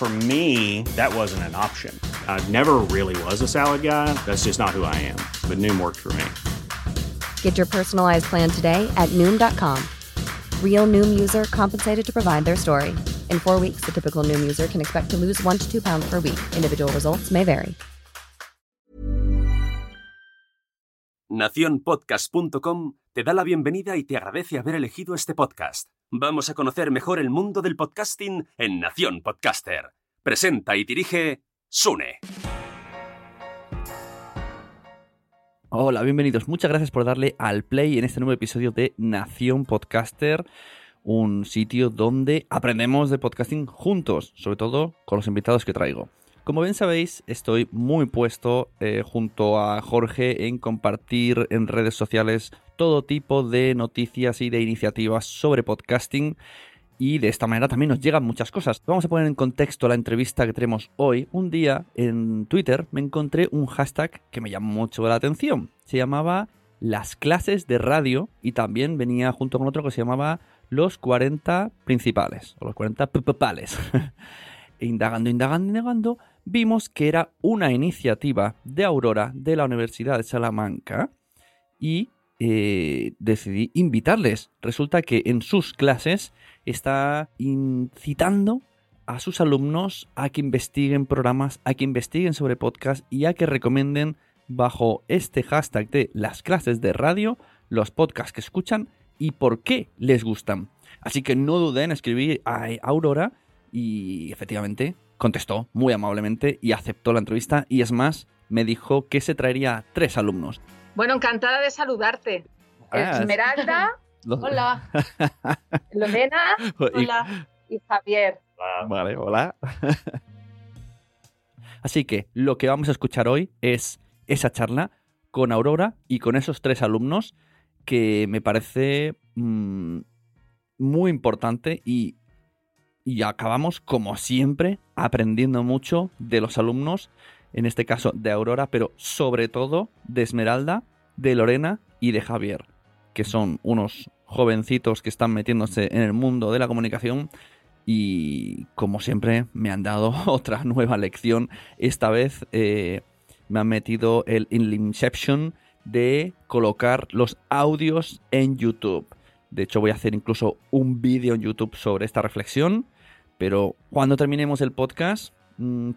For me, that wasn't an option. I never really was a salad guy. That's just not who I am. But Noom worked for me. Get your personalized plan today at Noom.com. Real Noom user compensated to provide their story. In four weeks, the typical Noom user can expect to lose one to two pounds per week. Individual results may vary. Naciónpodcast.com te da la bienvenida y te agradece haber elegido este podcast. Vamos a conocer mejor el mundo del podcasting en Nación Podcaster. Presenta y dirige Sune. Hola, bienvenidos. Muchas gracias por darle al play en este nuevo episodio de Nación Podcaster, un sitio donde aprendemos de podcasting juntos, sobre todo con los invitados que traigo. Como bien sabéis, estoy muy puesto eh, junto a Jorge en compartir en redes sociales todo tipo de noticias y de iniciativas sobre podcasting y de esta manera también nos llegan muchas cosas. Vamos a poner en contexto la entrevista que tenemos hoy. Un día en Twitter me encontré un hashtag que me llamó mucho la atención. Se llamaba las clases de radio y también venía junto con otro que se llamaba los 40 principales o los 40 principales. indagando, indagando, indagando, vimos que era una iniciativa de Aurora de la Universidad de Salamanca y eh, decidí invitarles. Resulta que en sus clases está incitando a sus alumnos a que investiguen programas, a que investiguen sobre podcast y a que recomienden bajo este hashtag de las clases de radio los podcasts que escuchan y por qué les gustan. Así que no duden en escribir a Aurora y efectivamente contestó muy amablemente y aceptó la entrevista y es más, me dijo que se traería tres alumnos. Bueno, encantada de saludarte. Ah, Esmeralda, Los- hola. Lorena, hola. Y Javier. Vale, hola. Así que lo que vamos a escuchar hoy es esa charla con Aurora y con esos tres alumnos que me parece mm, muy importante y, y acabamos como siempre aprendiendo mucho de los alumnos, en este caso de Aurora, pero sobre todo de Esmeralda, de Lorena y de Javier, que son unos jovencitos que están metiéndose en el mundo de la comunicación y como siempre me han dado otra nueva lección. Esta vez eh, me han metido el Inception de colocar los audios en YouTube. De hecho voy a hacer incluso un vídeo en YouTube sobre esta reflexión. Pero cuando terminemos el podcast,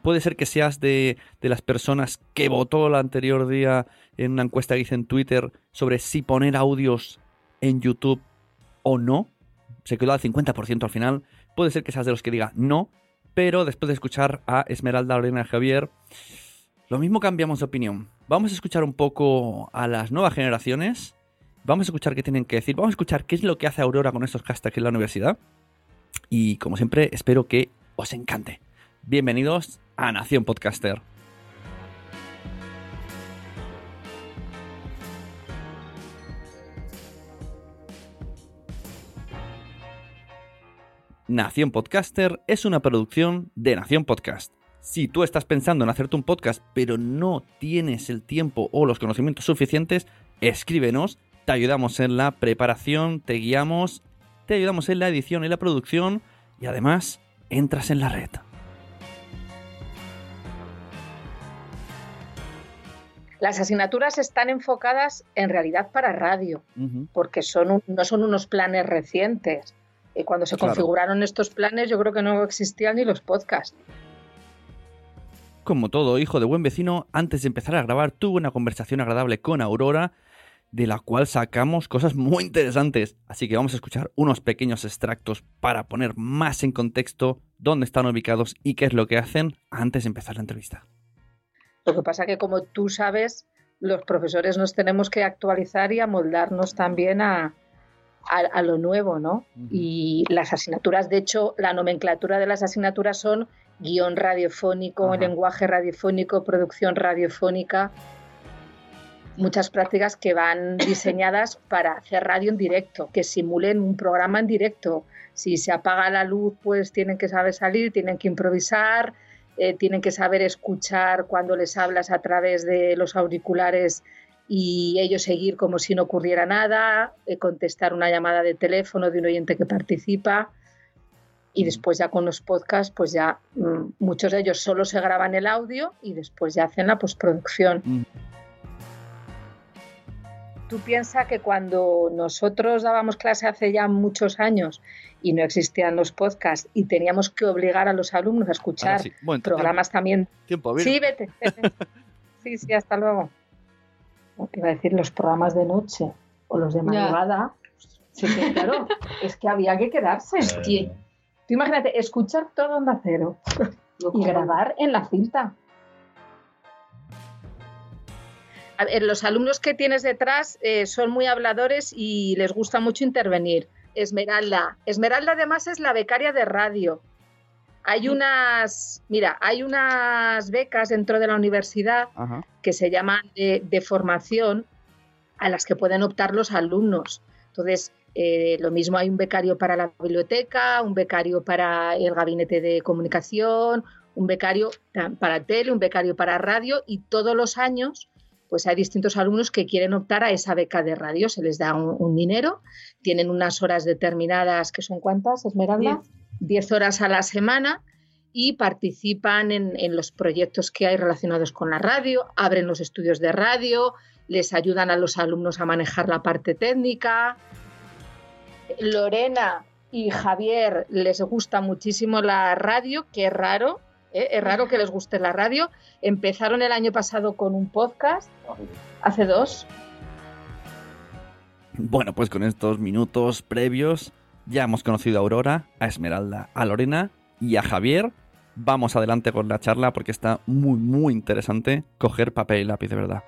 puede ser que seas de, las personas que votó el anterior día en una encuesta que hice en Twitter sobre si poner audios en YouTube o no. Se quedó al 50% al final. Puede ser que seas de los que diga no, pero después de escuchar a Esmeralda, Lorena y Javier, lo mismo cambiamos de opinión. Vamos a escuchar un poco a las nuevas generaciones. Vamos a escuchar qué tienen que decir. Vamos a escuchar qué es lo que hace Aurora con estos hashtags en la universidad. Y como siempre, espero que os encante. Bienvenidos a Nación Podcaster. Nación Podcaster es una producción de Nación Podcast. Si tú estás pensando en hacerte un podcast pero no tienes el tiempo o los conocimientos suficientes, escríbenos, te ayudamos en la preparación, te guiamos, te ayudamos en la edición y la producción y además entras en la red. Las asignaturas están enfocadas en realidad para radio, porque son un- no son unos planes recientes. Y cuando se Claro. configuraron estos planes, yo creo que no existían ni los podcasts. como todo hijo de buen vecino, antes de empezar a grabar tuve una conversación agradable con Aurora, de la cual sacamos cosas muy interesantes. Así que vamos a escuchar unos pequeños extractos para poner más en contexto dónde están ubicados y qué es lo que hacen antes de empezar la entrevista. Lo que pasa que como tú sabes, los profesores nos tenemos que actualizar y amoldarnos también a, a, lo nuevo, ¿no? Y las asignaturas, de hecho, la nomenclatura de las asignaturas son guion radiofónico, lenguaje radiofónico, producción radiofónica, muchas prácticas que van diseñadas para hacer radio en directo, que simulen un programa en directo. Si se apaga la luz, pues tienen que saber salir, tienen que improvisar, eh, tienen que saber escuchar cuando les hablas a través de los auriculares y ellos seguir como si no ocurriera nada, eh, contestar una llamada de teléfono de un oyente que participa. Y después ya con los podcasts, pues ya mm, muchos de ellos solo se graban el audio y después ya hacen la postproducción. Tú piensas que cuando nosotros dábamos clase hace ya muchos años y no existían los podcasts y teníamos que obligar a los alumnos a escuchar programas también. Tiempo, Sí, vete, vete. sí, sí, hasta luego iba a decir los programas de noche o los de madrugada. Sí, claro, es que había que quedarse. Sí. Tú imagínate, escuchar todo Onda Cero y grabar en la cinta. A ver, los alumnos que tienes detrás eh, son muy habladores y les gusta mucho intervenir. Esmeralda. Esmeralda además es la becaria de radio. Hay unas, mira, hay unas becas dentro de la universidad que se llaman de, formación a las que pueden optar los alumnos. Entonces, eh, lo mismo hay un becario para la biblioteca, un becario para el gabinete de comunicación, un becario para tele, un becario para radio y todos los años pues hay distintos alumnos que quieren optar a esa beca de radio, se les da un, dinero, tienen unas horas determinadas, que son cuántas, Esmeralda? 10 horas a la semana y participan en, los proyectos que hay relacionados con la radio, abren los estudios de radio, les ayudan a los alumnos a manejar la parte técnica. Lorena y Javier les gusta muchísimo la radio, que es raro, ¿eh? es raro que les guste la radio. Empezaron el año pasado con un podcast, hace dos. Bueno, pues con estos minutos previos ya hemos conocido a Aurora, a Esmeralda, a Lorena y a Javier. Vamos adelante con la charla porque está muy, muy interesante coger papel y lápiz de verdad.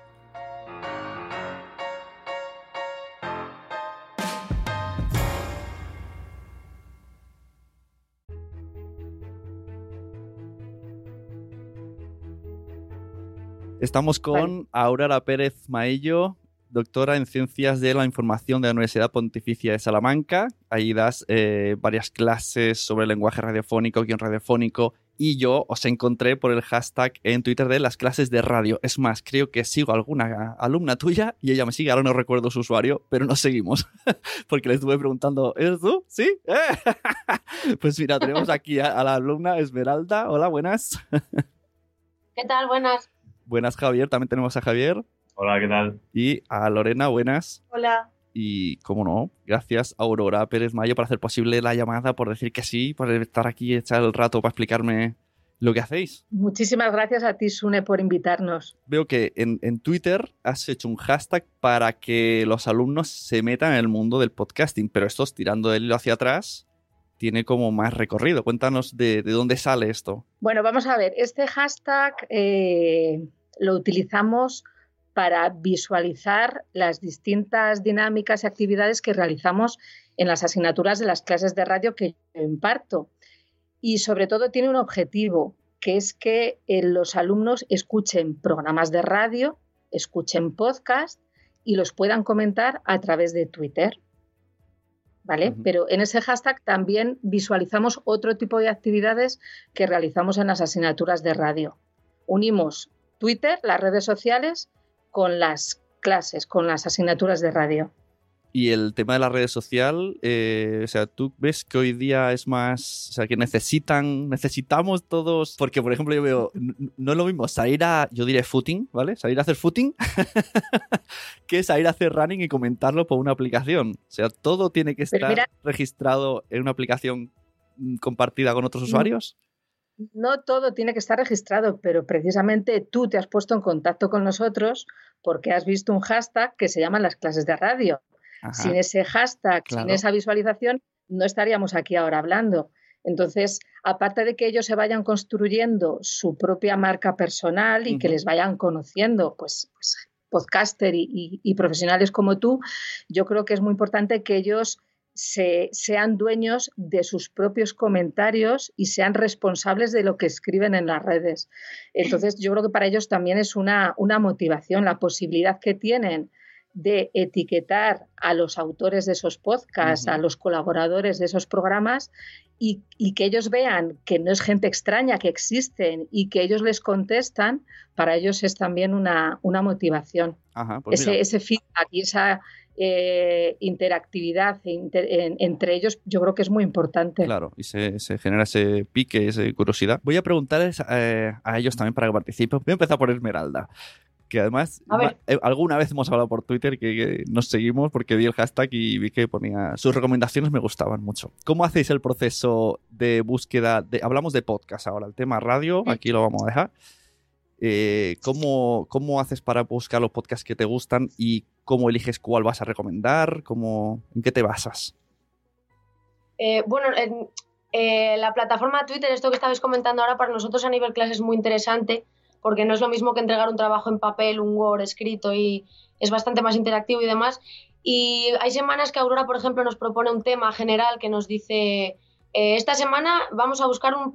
Estamos con Aurora Pérez Maello, doctora en Ciencias de la Información de la Universidad Pontificia de Salamanca. Ahí das eh, varias clases sobre lenguaje radiofónico, guion radiofónico, y yo os encontré por el hashtag en Twitter de las clases de radio. Es más, creo que sigo a alguna alumna tuya y ella me sigue, ahora no recuerdo su usuario, pero nos seguimos, porque le estuve preguntando, ¿eres tú? ¿Sí? pues mira, tenemos aquí a, a la alumna Esmeralda. Hola, buenas. ¿Qué tal? Buenas. Buenas, Javier. También tenemos a Javier. Hola, ¿qué tal? Y a Lorena, buenas. Hola. Y, como no, gracias a Aurora Pérez Mayo por hacer posible la llamada, por decir que sí, por estar aquí y echar el rato para explicarme lo que hacéis. Muchísimas gracias a ti, Sune, por invitarnos. Veo que en, en, Twitter has hecho un hashtag para que los alumnos se metan en el mundo del podcasting, pero esto, tirando el hilo hacia atrás, tiene como más recorrido. Cuéntanos de, de dónde sale esto. Bueno, vamos a ver, este hashtag eh, lo utilizamos para visualizar las distintas dinámicas y actividades que realizamos en las asignaturas de las clases de radio que yo imparto. Y sobre todo tiene un objetivo, que es que eh, los alumnos escuchen programas de radio, escuchen podcast y los puedan comentar a través de Twitter. ¿Vale? Pero en ese hashtag también visualizamos otro tipo de actividades que realizamos en las asignaturas de radio. Unimos Twitter, las redes sociales, con las clases, con las asignaturas de radio. Y el tema de la redes social, eh, o sea, tú ves que hoy día es más, o sea, que necesitan, necesitamos todos, porque por ejemplo yo veo, no es lo mismo salir a, yo diré footing, ¿vale? Salir a hacer footing, que salir a hacer running y comentarlo por una aplicación. O sea, todo tiene que estar registrado en una aplicación mm, compartida con otros mm. usuarios. No todo tiene que estar registrado, pero precisamente tú te has puesto en contacto con nosotros porque has visto un hashtag que se llama las clases de radio. Sin ese hashtag, sin esa visualización, no estaríamos aquí ahora hablando. Entonces, aparte de que ellos se vayan construyendo su propia marca personal y que les vayan conociendo, pues, pues podcaster y, profesionales como tú, yo creo que es muy importante que ellos se, sean dueños de sus propios comentarios y sean responsables de lo que escriben en las redes. Entonces, yo creo que para ellos también es una, una motivación, la posibilidad que tienen de etiquetar a los autores de esos podcasts, a los colaboradores de esos programas y, que ellos vean que no es gente extraña, que existen y que ellos les contestan, para ellos es también una, una motivación. Pues ese, ese, feedback y esa eh, interactividad entre ellos yo creo que es muy importante. Claro, y se, genera ese pique, esa curiosidad. Voy a preguntarles eh, a ellos también para que participen. Voy a empezar por Esmeralda que además eh, alguna vez hemos hablado por Twitter que, nos seguimos porque vi el hashtag y vi que ponía sus recomendaciones me gustaban mucho. ¿Cómo hacéis el proceso de búsqueda? De, hablamos de podcast ahora, el tema radio, aquí lo vamos a dejar. Eh, ¿cómo, ¿Cómo haces para buscar los podcasts que te gustan y cómo eliges cuál vas a recomendar? ¿Cómo, ¿En qué te basas? Eh, bueno, la plataforma Twitter, esto que estabais comentando ahora, para nosotros a nivel clase es muy interesante porque no es lo mismo que entregar un trabajo en papel, un Word escrito y es bastante más interactivo y demás. Y hay semanas que Aurora, por ejemplo, nos propone un tema general que nos dice, eh, esta semana vamos a buscar un,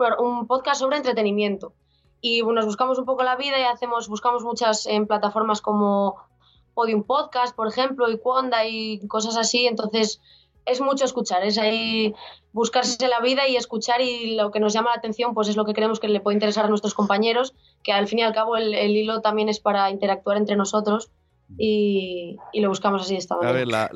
podcast sobre entretenimiento. Y nos buscamos un poco la vida y hacemos, buscamos muchas en plataformas como Podium Podcast, por ejemplo, y Quanda y cosas así. Entonces, es mucho escuchar, es ahí buscarse la vida y escuchar y lo que nos llama la atención pues es lo que creemos que le puede interesar a nuestros compañeros, que al fin y al cabo el, hilo también es para interactuar entre nosotros y, lo buscamos así esta A ver, la,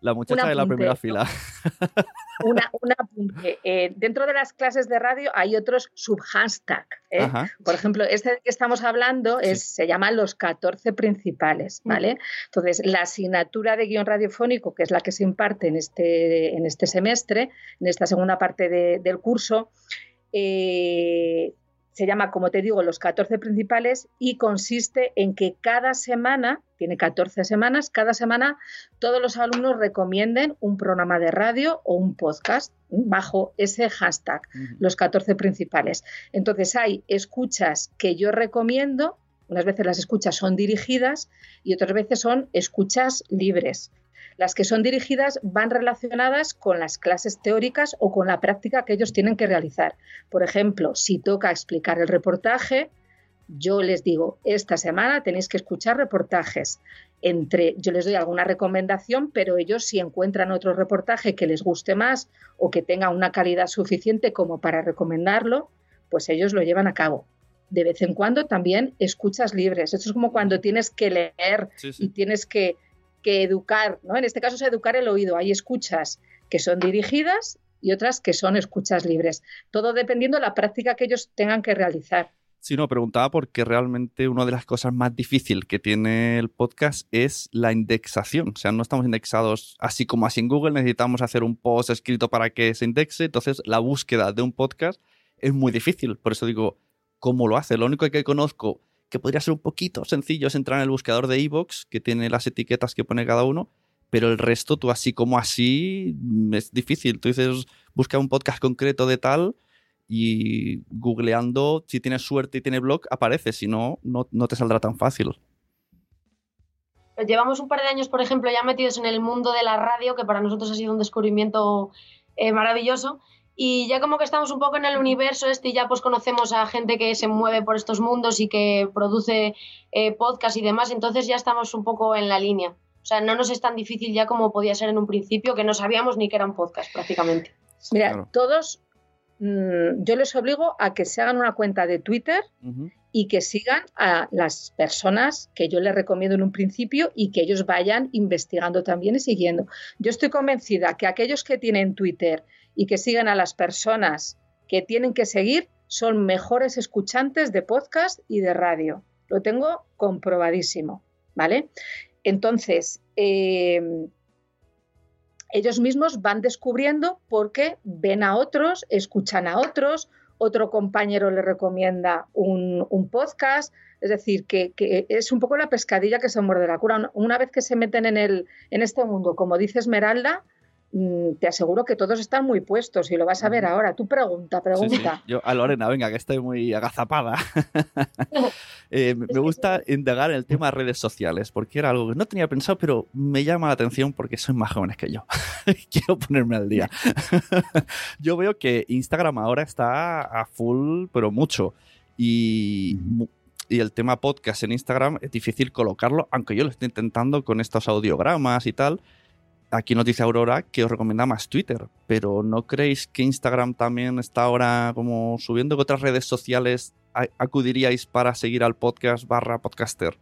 la muchacha de la primera fila. Una, apunte. Eh, dentro de las clases de radio hay otros subhashtag. ¿eh? Por ejemplo, este que estamos hablando es, se llama Los 14 principales. Mm. ¿vale? Entonces, la asignatura de guion radiofónico, que es la que se imparte en este, en este semestre, en esta segunda parte del curso, eh, se llama, como te digo, los 14 principales y consiste en que cada semana, tiene 14 semanas, cada semana todos los alumnos recomienden un programa de radio o un podcast bajo ese hashtag, los 14 principales. Entonces hay escuchas que yo recomiendo, unas veces las escuchas son dirigidas y otras veces son escuchas libres. Las que son dirigidas van relacionadas con las clases teóricas o con la práctica que ellos tienen que realizar. Por ejemplo, si toca explicar el reportaje, yo les digo, esta semana tenéis que escuchar reportajes. Entre, yo les doy alguna recomendación, pero ellos si encuentran otro reportaje que les guste más o que tenga una calidad suficiente como para recomendarlo, pues ellos lo llevan a cabo. De vez en cuando también escuchas libres. Esto es como cuando tienes que leer y tienes que que educar, ¿no? En este caso es educar el oído. Hay escuchas que son dirigidas y otras que son escuchas libres. Todo dependiendo de la práctica que ellos tengan que realizar. Sí, no, preguntaba porque realmente una de las cosas más difíciles que tiene el podcast es la indexación. O sea, no estamos indexados así como así en Google, necesitamos hacer un post escrito para que se indexe. Entonces, la búsqueda de un podcast es muy difícil. Por eso digo, ¿cómo lo hace? Lo único que conozco que podría ser un poquito sencillo es entrar en el buscador de iVoox, que tiene las etiquetas que pone cada uno, pero el resto, tú así como así, mm, es difícil. Tú dices, busca un podcast concreto de tal y googleando, si tienes suerte y tiene blog, aparece, si no, no, te saldrá tan fácil. Llevamos un par de años, por ejemplo, ya metidos en el mundo de la radio, que para nosotros ha sido un descubrimiento eh, maravilloso y ya como que estamos un poco en el universo este y ya pues conocemos a gente que se mueve por estos mundos y que produce eh, podcast y demás, entonces ya estamos un poco en la línea. O sea, no nos es tan difícil ya como podía ser en un principio, que no sabíamos ni que era un podcast prácticamente. Mira, todos, mm, yo les obligo a que se hagan una cuenta de Twitter y que sigan a las personas que yo les recomiendo en un principio y que ellos vayan investigando también y siguiendo. Yo estoy convencida que aquellos que tienen Twitter y que sigan a las personas que tienen que seguir son mejores escuchantes de podcast y de radio. Lo tengo comprobadísimo, ¿vale? Entonces, eh, ellos mismos van descubriendo porque ven a otros, escuchan a otros otro compañero le recomienda un, podcast. Es decir, que, es un poco la pescadilla que se muerde la cura. Una vez que se meten en, el, en este mundo, como dice Esmeralda, te aseguro que todos están muy puestos y lo vas a ver ahora. Tú pregunta, pregunta. Yo, a Lorena, venga, que estoy muy agazapada. Eh, me gusta indagar en el tema de redes sociales, porque era algo que no tenía pensado, pero me llama la atención porque soy más jóvenes que yo. Quiero ponerme al día. yo veo que Instagram ahora está a full, pero mucho. Y y el tema podcast en Instagram es difícil colocarlo, aunque yo lo estoy intentando con estos audiogramas y tal aquí nos dice Aurora que os recomienda más Twitter, pero ¿no creéis que Instagram también está ahora como subiendo que otras redes sociales acudiríais para seguir al podcast barra podcaster?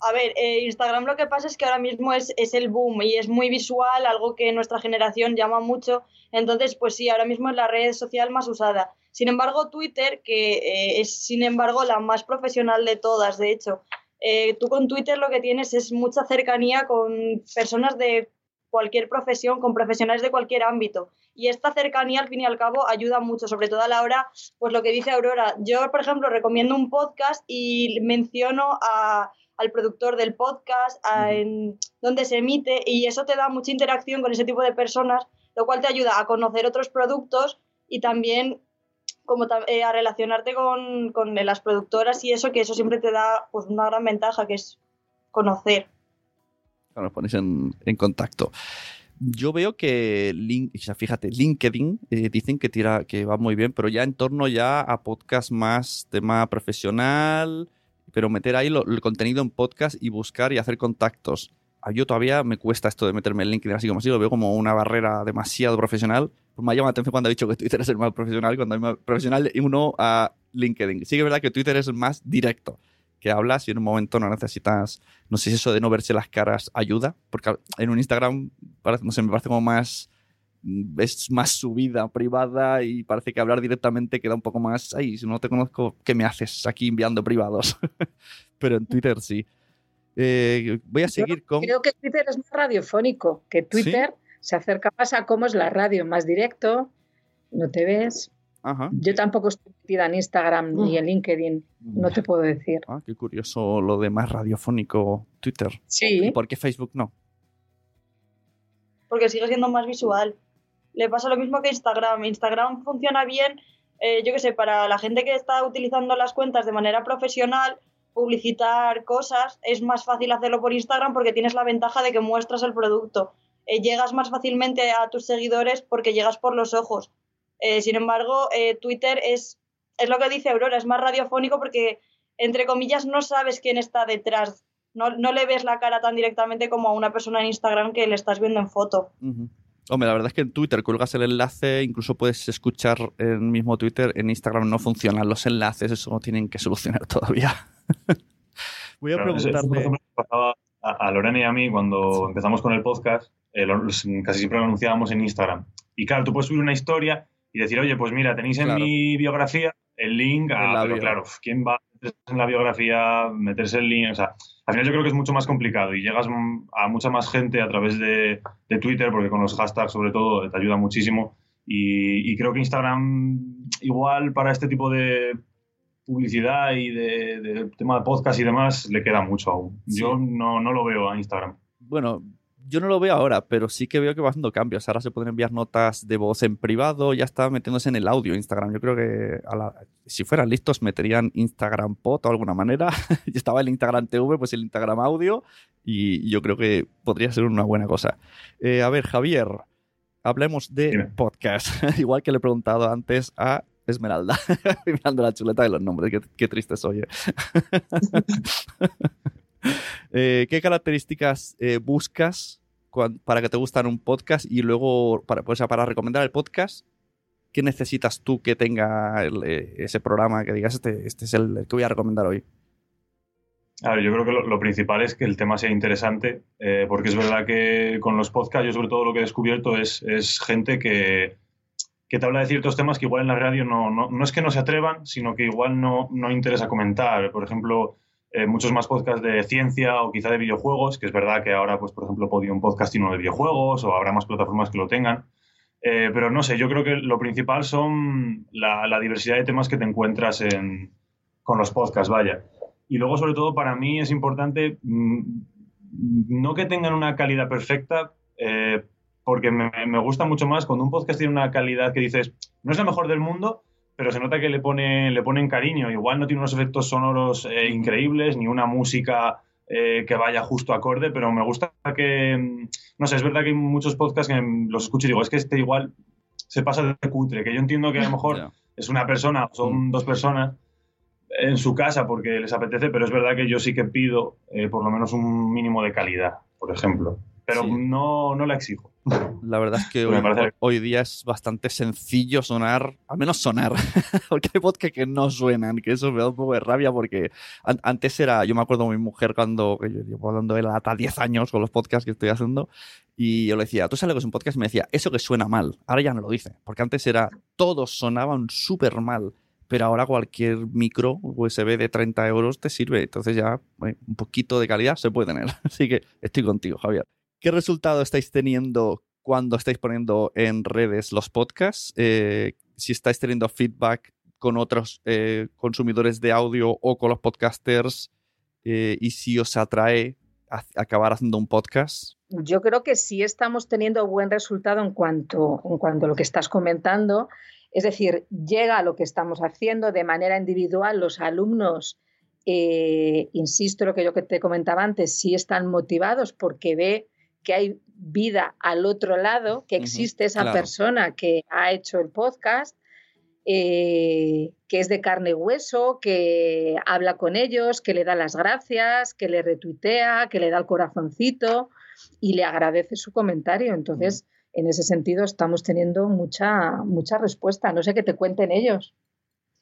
A ver, eh, Instagram lo que pasa es que ahora mismo es, es, el boom y es muy visual, algo que nuestra generación llama mucho. Entonces, pues sí, ahora mismo es la red social más usada. Sin embargo, Twitter, que eh, es sin embargo la más profesional de todas, de hecho, eh, tú con Twitter lo que tienes es mucha cercanía con personas de cualquier profesión, con profesionales de cualquier ámbito. Y esta cercanía, al fin y al cabo, ayuda mucho, sobre todo a la hora, pues lo que dice Aurora. Yo, por ejemplo, recomiendo un podcast y menciono al productor del podcast, en donde se emite, y eso te da mucha interacción con ese tipo de personas, lo cual te ayuda a conocer otros productos y también como eh, a relacionarte con, con, las productoras y eso, que eso siempre te da pues, una gran ventaja, que es conocer. Nos ponéis en, en contacto. Yo veo que, link, fíjate, LinkedIn eh, dicen que tira, que va muy bien, pero ya en torno ya a podcast más tema profesional, pero meter ahí el contenido en podcast y buscar y hacer contactos. Yo todavía me cuesta esto de meterme en LinkedIn así como así, lo veo como una barrera demasiado profesional pues me llama la atención cuando ha dicho que Twitter es el más profesional, cuando hay más profesional y uno a LinkedIn. Sí que es verdad que Twitter es el más directo, que hablas y en un momento no necesitas, no sé si eso de no verse las caras ayuda, porque en un Instagram, no sé, me parece como más, es más su vida privada y parece que hablar directamente queda un poco más, ay, si no te conozco, ¿qué me haces aquí enviando privados? Pero en Twitter sí. Eh, voy a seguir con... Creo que Twitter es más radiofónico que Twitter se acerca más a cómo es la radio, más directo, no te ves. Yo tampoco estoy metida en Instagram ni en LinkedIn, no te puedo decir. Ah, qué curioso lo de más radiofónico Twitter. Sí. ¿Y por qué Facebook no? Porque sigue siendo más visual. Le pasa lo mismo que Instagram. Instagram funciona bien, eh, yo qué sé, para la gente que está utilizando las cuentas de manera profesional, publicitar cosas, es más fácil hacerlo por Instagram porque tienes la ventaja de que muestras el producto. Eh, llegas más fácilmente a tus seguidores porque llegas por los ojos. Eh, sin embargo, eh, Twitter es, es lo que dice Aurora, es más radiofónico porque, entre comillas, no sabes quién está detrás. No, le ves la cara tan directamente como a una persona en Instagram que le estás viendo en foto. Hombre, la verdad es que en Twitter cuelgas el enlace, incluso puedes escuchar el mismo Twitter. En Instagram no funcionan los enlaces, eso no tienen que solucionar todavía. Voy a preguntarle. a Lorena y a mí cuando empezamos con el podcast, eh, casi siempre lo anunciábamos en Instagram. Y claro, tú puedes subir una historia y decir, oye, pues mira, tenéis en mi biografía el link a... Pero claro, ¿quién va a meterse en la biografía, meterse el link? O sea, al final yo creo que es mucho más complicado y llegas a mucha más gente a través de, Twitter, porque con los hashtags sobre todo te ayuda muchísimo. Y, creo que Instagram, igual para este tipo de publicidad y de, tema de podcast y demás, le queda mucho aún. Yo no, no lo veo a Instagram. Bueno, yo no lo veo ahora, pero sí que veo que va haciendo cambios. Ahora se pueden enviar notas de voz en privado, ya está metiéndose en el audio Instagram. Yo creo que si fueran listos meterían Instagram Pot o alguna manera. ya estaba el Instagram TV, pues el Instagram Audio y yo creo que podría ser una buena cosa. Eh, a ver, Javier, hablemos de podcast. Igual que le he preguntado antes a Esmeralda, mirando la chuleta de los nombres, qué, triste soy. Eh. ¿Qué características eh, buscas para que te gustan un podcast y luego, para, pues, para recomendar el podcast, qué necesitas tú que tenga eh, ese programa que digas, este, este es el, que voy a recomendar hoy? A yo creo que lo, principal es que el tema sea interesante, porque es verdad que con los podcasts yo sobre todo lo que he descubierto es, es gente que, que, te habla de ciertos temas que igual en la radio no, no, no es que no se atrevan, sino que igual no, no interesa comentar. Por ejemplo, eh, muchos más podcasts de ciencia o quizá de videojuegos, que es verdad que ahora, pues, por ejemplo, Podium Podcast tiene uno de videojuegos o habrá más plataformas que lo tengan. Eh, pero no sé, yo creo que lo principal son la, diversidad de temas que te encuentras con los podcasts, vaya. Y luego, sobre todo, para mí es importante mm, no que tengan una calidad perfecta, eh, porque me, me, gusta mucho más cuando un podcast tiene una calidad que dices, no es la mejor del mundo, pero se nota que le, pone, le ponen cariño. Igual no tiene unos efectos sonoros eh, increíbles, ni una música eh, que vaya justo acorde, pero me gusta que, mm, no sé, es verdad que hay muchos podcasts que los escucho y digo, es que este igual se pasa de cutre, que yo entiendo que a lo mejor es una persona, son mm. dos personas en su casa porque les apetece, pero es verdad que yo sí que pido eh, por lo menos un mínimo de calidad, por ejemplo, pero no, no la exijo. La verdad es que hoy, día es bastante sencillo sonar, al menos sonar, porque hay podcasts que no suenan, que eso me da un poco de rabia porque antes era, yo me acuerdo de mi mujer cuando, yo llevo hablando de la hasta 10 años con los podcasts que estoy haciendo, y yo le decía, tú sabes que es un podcast y me decía, eso que suena mal, ahora ya no lo dice, porque antes era, todos sonaban súper mal pero ahora cualquier micro USB de 30 euros te sirve. Entonces ya un poquito de calidad se puede tener. Así que estoy contigo, Javier. ¿Qué resultado estáis teniendo cuando estáis poniendo en redes los podcasts? Eh, si estáis teniendo feedback con otros eh, consumidores de audio o con los podcasters eh, y si os atrae acabar haciendo un podcast. Yo creo que sí estamos teniendo buen resultado en cuanto, en cuanto a lo que estás comentando. Es decir, llega a lo que estamos haciendo de manera individual. Los alumnos, insisto, lo que yo te comentaba antes, sí están motivados porque ve que hay vida al otro lado, que existe esa persona que ha hecho el podcast, eh, que es de carne y hueso, que habla con ellos, que le da las gracias, que le retuitea, que le da el corazoncito y le agradece su comentario. Entonces, en ese sentido, estamos teniendo mucha, mucha respuesta. No sé qué te cuenten ellos.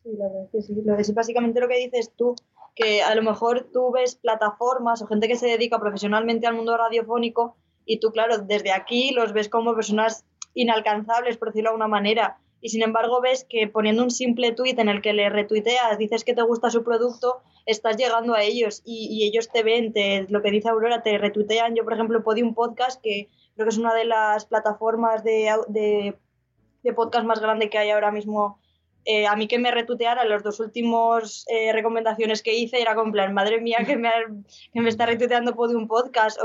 Sí, la verdad que sí. Es básicamente lo que dices tú, que a lo mejor tú ves plataformas o gente que se dedica profesionalmente al mundo radiofónico y tú, claro, desde aquí los ves como personas inalcanzables, por decirlo de alguna manera. Y sin embargo ves que poniendo un simple tweet en el que le retuiteas, dices que te gusta su producto, estás llegando a ellos y, ellos te ven, te, lo que dice Aurora, te retuitean. Yo, por ejemplo, un podcast, que creo que es una de las plataformas de, de, podcast más grande que hay ahora mismo. Eh, a mí que me retuiteara los dos últimos eh, recomendaciones que hice era como plan, madre mía, que me, que me está retuiteando un podcast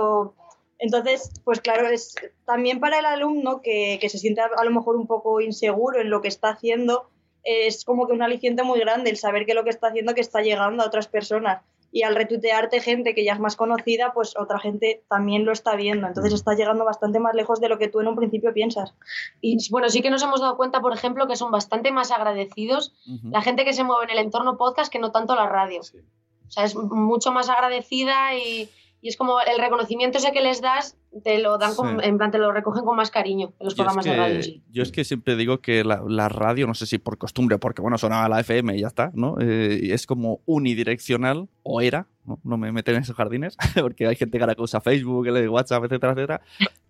entonces, pues claro, es también para el alumno que, se siente a lo mejor un poco inseguro en lo que está haciendo, es como que un aliciente muy grande el saber que lo que está haciendo que está llegando a otras personas. Y al retuitearte gente que ya es más conocida, pues otra gente también lo está viendo. Entonces está llegando bastante más lejos de lo que tú en un principio piensas. Y bueno, sí que nos hemos dado cuenta, por ejemplo, que son bastante más agradecidos la gente que se mueve en el entorno podcast que no tanto la radio. O sea, es mucho más agradecida y, y es como el reconocimiento ese que les das, te lo dan en plan, te lo recogen con más cariño en los programas de radio. Yo es que siempre digo que la, radio, no sé si por costumbre, porque bueno, sonaba la FM y ya está, ¿no? Eh, es como unidireccional, o era, ¿no? me meten en esos jardines, porque hay gente que ahora usa Facebook, WhatsApp, etcétera, etcétera.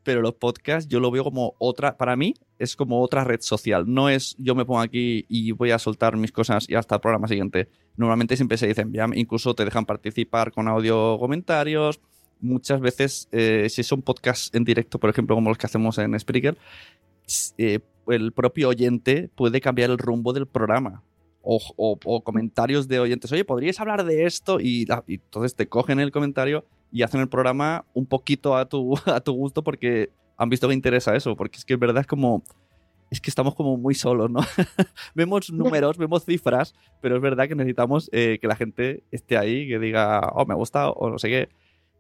Pero los podcasts yo lo veo como otra, para mí es como otra red social. No es yo me pongo aquí y voy a soltar mis cosas y hasta el programa siguiente normalmente siempre se dicen, incluso te dejan participar con audio comentarios. Muchas veces, eh, si son podcasts en directo, por ejemplo, como los que hacemos en Spreaker, eh, el propio oyente puede cambiar el rumbo del programa. O, comentarios de oyentes, oye, ¿podrías hablar de esto? Y, y, entonces te cogen el comentario y hacen el programa un poquito a tu, a tu gusto porque han visto que interesa eso. Porque es que es verdad es como es que estamos como muy solos, ¿no? vemos números, vemos cifras, pero es verdad que necesitamos eh, que la gente esté ahí, que diga, oh, me gusta o no sé qué.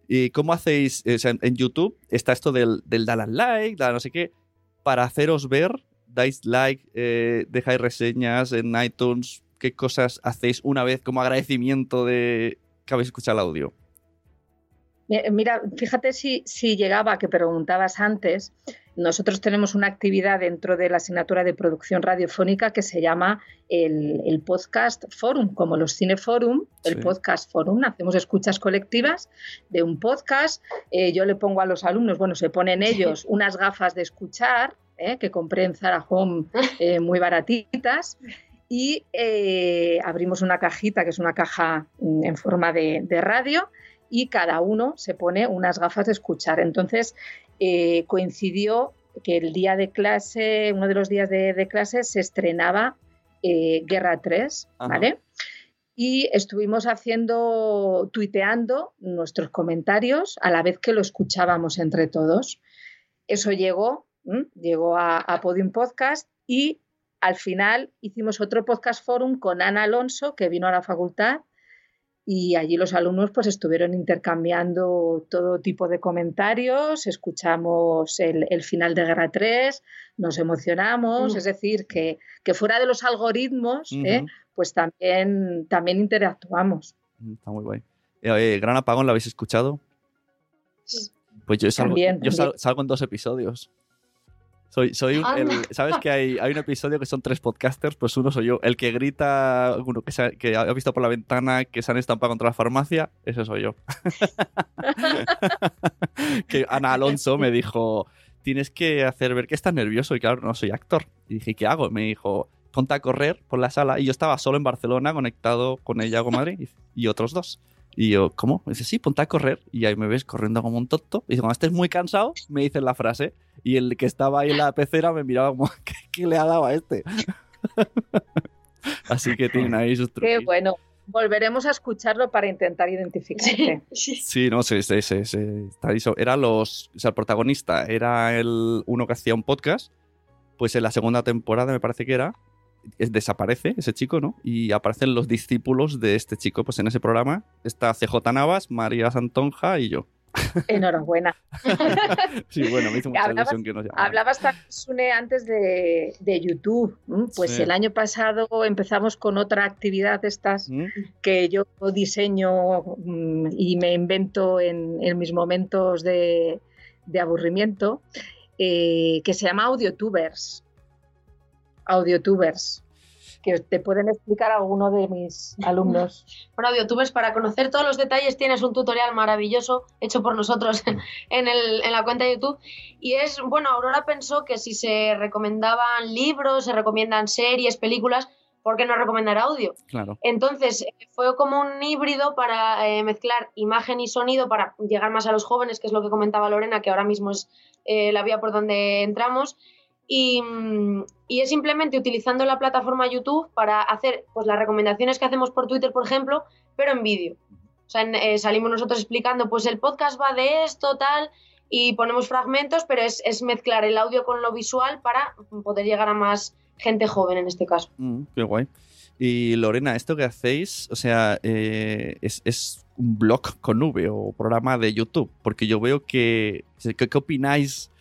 ¿Y cómo hacéis? en YouTube está esto del, del dar like, dar no sé qué. Para haceros ver, dais like, eh, dejáis reseñas en iTunes. ¿Qué cosas hacéis una vez como agradecimiento de que habéis escuchado el audio? Mira, fíjate si, si llegaba, que preguntabas antes, nosotros tenemos una actividad dentro de la asignatura de producción radiofónica que se llama el, Podcast Forum, como los Cineforum, el Podcast Forum. Hacemos escuchas colectivas de un podcast. Eh, yo le pongo a los alumnos, bueno, se ponen ellos unas gafas de escuchar, eh, que compré en Zara Home eh, muy baratitas. Y abrimos una cajita, que es una caja mm, en forma de, de radio, y cada uno se pone unas gafas de escuchar. Entonces, eh, coincidió que el día de clase, uno de los días de, clase, se estrenaba eh, Guerra 3, ¿vale? Y estuvimos haciendo, tuiteando nuestros comentarios a la vez que lo escuchábamos entre todos. Eso llegó, llegó a, a Podium Podcast y al final hicimos otro podcast forum con Ana Alonso, que vino a la facultad, y allí los alumnos pues estuvieron intercambiando todo tipo de comentarios, escuchamos el, final de Guerra 3, nos emocionamos, mm. es decir, que, fuera de los algoritmos, ¿eh? pues también, también interactuamos. Mm, está muy guay. Eh, Gran Apagón, ¿lo habéis escuchado? Pues yo yo salgo en dos episodios. Soy, soy ¿Sabes que hay, hay, un episodio que son tres podcasters? Pues uno soy yo. El que grita, uno que, se, que ha visto por la ventana que se han estampado contra la farmacia, ese soy yo. que Ana Alonso me dijo, tienes que hacer ver que estás nervioso y claro, no soy actor. Y dije, ¿qué hago? Me dijo, ponte a correr por la sala. Y yo estaba solo en Barcelona conectado con ella, con Madrid y otros dos. Y yo, ¿cómo? Me dice, sí, ponte a correr. Y ahí me ves corriendo como un tonto. Y dice, cuando estés muy cansado, me dices la frase. Y el que estaba ahí en la pecera me miraba como, ¿qué, le ha dado a este? Así que tienen ahí sus trucos. Qué bueno. Volveremos a escucharlo para intentar identificarte. Sí, no sé, sí, sí, sí, Era los. O sea, el protagonista era el uno que hacía un podcast. Pues en la segunda temporada me parece que era desaparece ese chico, ¿no? Y aparecen los discípulos de este chico, pues en ese programa está CJ Navas, María Santonja y yo. Enhorabuena. sí, bueno, me hizo mucha ilusión que nos Hablabas Sune, antes de, YouTube. Pues el año pasado empezamos con otra actividad de estas ¿Mm? que yo diseño mm, y me invento en, mis momentos de, aburrimiento, eh, que se llama AudioTubers audiotubers que te pueden explicar alguno de mis alumnos. Bueno, audiotubers, para conocer todos los detalles tienes un tutorial maravilloso hecho por nosotros en, el, en la cuenta de YouTube. Y es, bueno, Aurora pensó que si se recomendaban libros, se recomiendan series, películas, ¿por qué no recomendar audio? Claro. Entonces, fue como un híbrido para eh, mezclar imagen y sonido para llegar más a los jóvenes, que es lo que comentaba Lorena, que ahora mismo es eh, la vía por donde entramos. Y, y, es simplemente utilizando la plataforma YouTube para hacer pues, las recomendaciones que hacemos por Twitter, por ejemplo, pero en vídeo. O sea, eh, salimos nosotros explicando, pues el podcast va de esto, tal, y ponemos fragmentos, pero es, mezclar el audio con lo visual para poder llegar a más gente joven en este caso. Mm, qué guay. Y Lorena, esto que hacéis, o sea, eh, es, es, un blog con V o programa de YouTube, porque yo veo que, ¿qué, qué opináis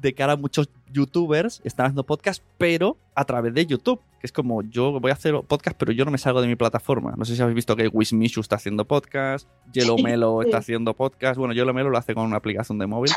de cara a muchos youtubers están haciendo podcast, pero a través de YouTube. Que es como, yo voy a hacer podcast, pero yo no me salgo de mi plataforma. No sé si habéis visto que Wismishu está haciendo podcast, Yellow Melo está haciendo podcast. Bueno, Yellow Melo lo hace con una aplicación de móvil,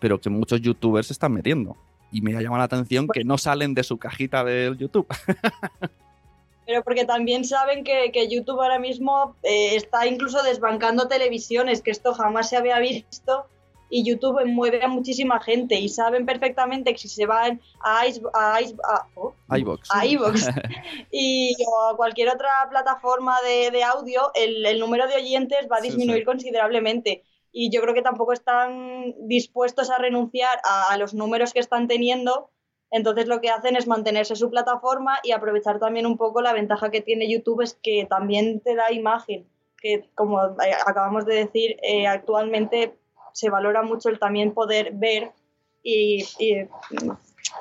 pero que muchos youtubers se están metiendo. Y me ha llamado la atención que no salen de su cajita del YouTube. pero porque también saben que, YouTube ahora mismo eh, está incluso desbancando televisiones, que esto jamás se había visto y YouTube mueve a muchísima gente y saben perfectamente que si se van a, a, oh, iVox y o a cualquier otra plataforma de, audio, el, número de oyentes va a disminuir considerablemente. Y yo creo que tampoco están dispuestos a renunciar a, los números que están teniendo. Entonces lo que hacen es mantenerse su plataforma y aprovechar también un poco la ventaja que tiene YouTube es que también te da imagen, que como eh, acabamos de decir, eh, actualmente se valora mucho el también poder ver y,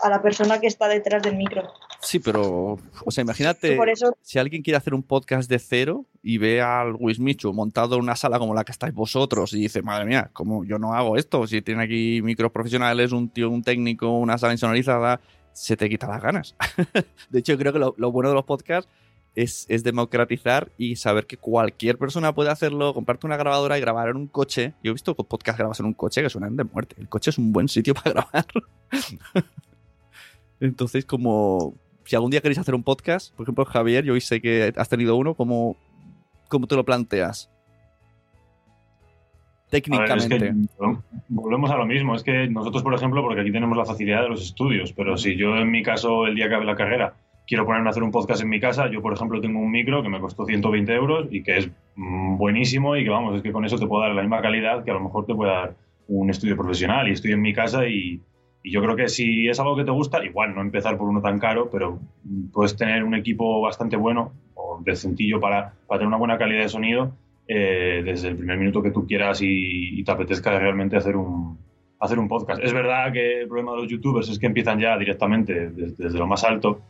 a la persona que está detrás del micro. Sí, pero, o sea, imagínate si alguien quiere hacer un podcast de cero y ve al Wismichu montado en una sala como la que estáis vosotros y dice, madre mía, ¿cómo yo no hago esto? Si tiene aquí micros profesionales, un tío, un técnico, una sala insonorizada, se te quita las ganas. de hecho, creo que lo, lo bueno de los podcasts es, democratizar y saber que cualquier persona puede hacerlo, comprarte una grabadora y grabar en un coche. Yo he visto podcast grabas en un coche que suenan de muerte. El coche es un buen sitio para grabar. Entonces, como si algún día queréis hacer un podcast, por ejemplo, Javier, yo sé que has tenido uno, ¿cómo, cómo te lo planteas? Técnicamente. volvemos a lo mismo. Es que nosotros, por ejemplo, porque aquí tenemos la facilidad de los estudios, pero si yo en mi caso, el día que acabe la carrera, quiero ponerme a hacer un podcast en mi casa, yo por ejemplo tengo un micro que me costó 120 euros y que es buenísimo y que vamos, es que con eso te puedo dar la misma calidad que a lo mejor te puede dar un estudio profesional y estoy en mi casa y, Y yo creo que si es algo que te gusta, igual no empezar por uno tan caro, pero puedes tener un equipo bastante bueno o decentillo para, para tener una buena calidad de sonido eh, desde el primer minuto que tú quieras y, te apetezca realmente hacer un, hacer un podcast. Es verdad que el problema de los youtubers es que empiezan ya directamente desde, lo más alto.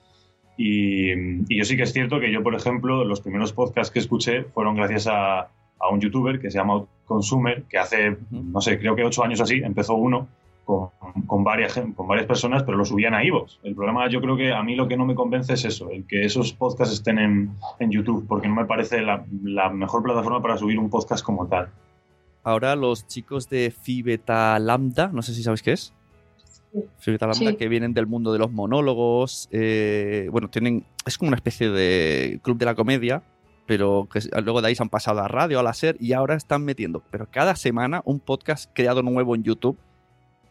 Y, y, yo sí que es cierto que yo, por ejemplo, los primeros podcasts que escuché fueron gracias a, a un youtuber que se llama Consumer, que hace, no sé, creo que ocho años así, empezó uno con, varias, con varias personas, pero lo subían a iVoox. El problema, yo creo que a mí lo que no me convence es eso, el que esos podcasts estén en, en YouTube, porque no me parece la, la, mejor plataforma para subir un podcast como tal. Ahora los chicos de Phi Beta Lambda, no sé si sabes qué es. Phi Beta Lambda, que vienen del mundo de los monólogos. Eh, bueno, tienen. Es como una especie de club de la comedia, pero que luego de ahí se han pasado a radio, a la SER, y ahora están metiendo, pero cada semana, un podcast creado nuevo en YouTube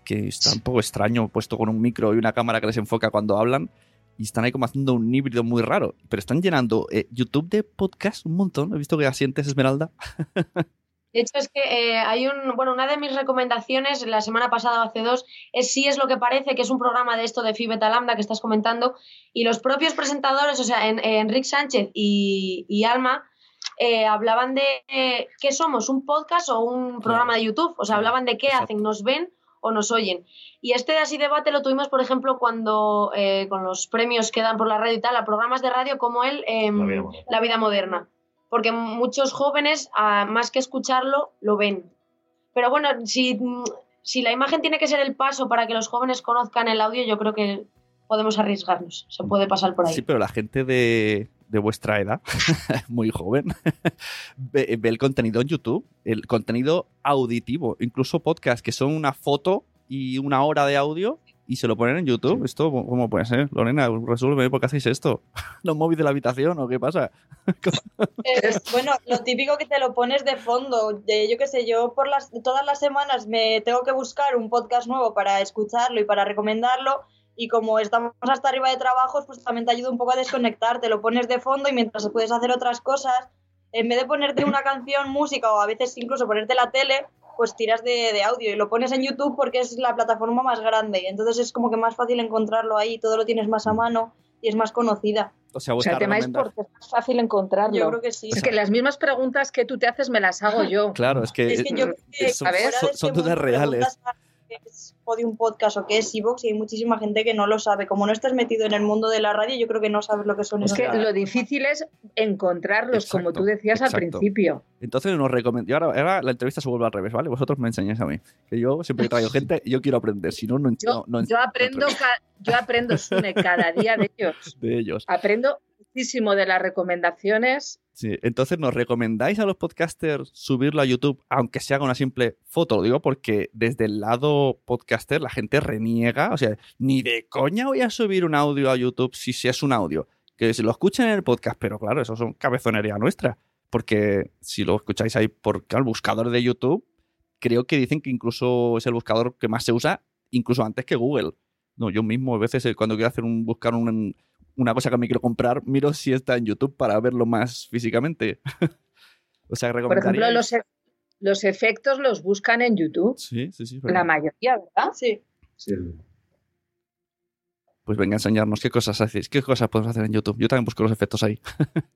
que está un poco extraño, puesto con un micro y una cámara que les enfoca cuando hablan. Y están ahí como haciendo un híbrido muy raro. Pero están llenando eh, YouTube de podcast un montón. He visto que asientes, Esmeralda. De hecho, es que eh, hay un. Bueno, una de mis recomendaciones la semana pasada o hace dos es Sí es lo que parece, que es un programa de esto de Fibeta Lambda que estás comentando. Y los propios presentadores, o sea, en, Enrique Sánchez y, Alma, eh, hablaban de qué somos, un podcast o un programa de YouTube. O sea, hablaban de qué hacen, nos ven o nos oyen. Y este así debate lo tuvimos, por ejemplo, cuando eh, con los premios que dan por la radio y tal, a programas de radio como el em, la, vida moderna. Porque muchos jóvenes, más que escucharlo, lo ven. Pero bueno, si, si la imagen tiene que ser el paso para que los jóvenes conozcan el audio, yo creo que podemos arriesgarnos. Se puede pasar por ahí. Sí, pero la gente de, de vuestra edad, muy joven, ve, el contenido en YouTube, el contenido auditivo, incluso podcast que son una foto y una hora de audio y se lo ponen en YouTube. ¿Esto cómo puede ser? Lorena, resuelve, ¿por qué hacéis esto? ¿Los móviles de la habitación o qué pasa? bueno, lo típico que te lo pones de fondo. yo qué sé, yo por las, todas las semanas me tengo que buscar un podcast nuevo para escucharlo y para recomendarlo y como estamos hasta arriba de trabajos, pues también te ayuda un poco a desconectar, te lo pones de fondo y mientras puedes hacer otras cosas, en vez de ponerte una canción, música o a veces incluso ponerte la tele, pues tiras de, audio y lo pones en YouTube porque es la plataforma más grande y entonces es como que más fácil encontrarlo ahí, todo lo tienes más a mano y es más conocida. O sea, el tema es porque es más fácil encontrarlo. Yo creo que sí. Es que las mismas preguntas que tú te haces me las hago yo. Claro, es que, son, dudas reales es Podium Podcast o qué es Evox y hay muchísima gente que no lo sabe. Como no estás metido en el mundo de la radio, yo creo que no sabes lo que son. Es que lo difícil es encontrarlos, como tú decías al principio. Entonces nos recomiendo. Ahora, ahora, la entrevista se vuelve al revés, ¿vale? Vosotros me enseñáis a mí. Que yo siempre traigo gente y yo quiero aprender. Si no, no, yo, no, yo aprendo, yo aprendo, Sune, cada día de ellos. De ellos. Aprendo muchísimo de las recomendaciones Sí, entonces nos recomendáis a los podcasters subirlo a YouTube, aunque se haga una simple foto, lo digo porque desde el lado podcaster la gente reniega, o sea, ni de coña voy a subir un audio a YouTube si, si es un audio, que se lo escuchen en el podcast, pero claro, eso son cabezonería nuestra, porque si lo escucháis ahí por el buscador de YouTube, creo que dicen que incluso es el buscador que más se usa, incluso antes que Google. No, yo mismo a veces eh, cuando quiero hacer un buscar un, una cosa que me quiero comprar, miro si está en YouTube para verlo más físicamente. o sea, Por ejemplo, los, e-, los, efectos los buscan en YouTube. Sí, sí, sí. La mayoría, ¿verdad? Sí. sí. Pues venga a enseñarnos qué cosas hacéis, qué cosas podemos hacer en YouTube. Yo también busco los efectos ahí.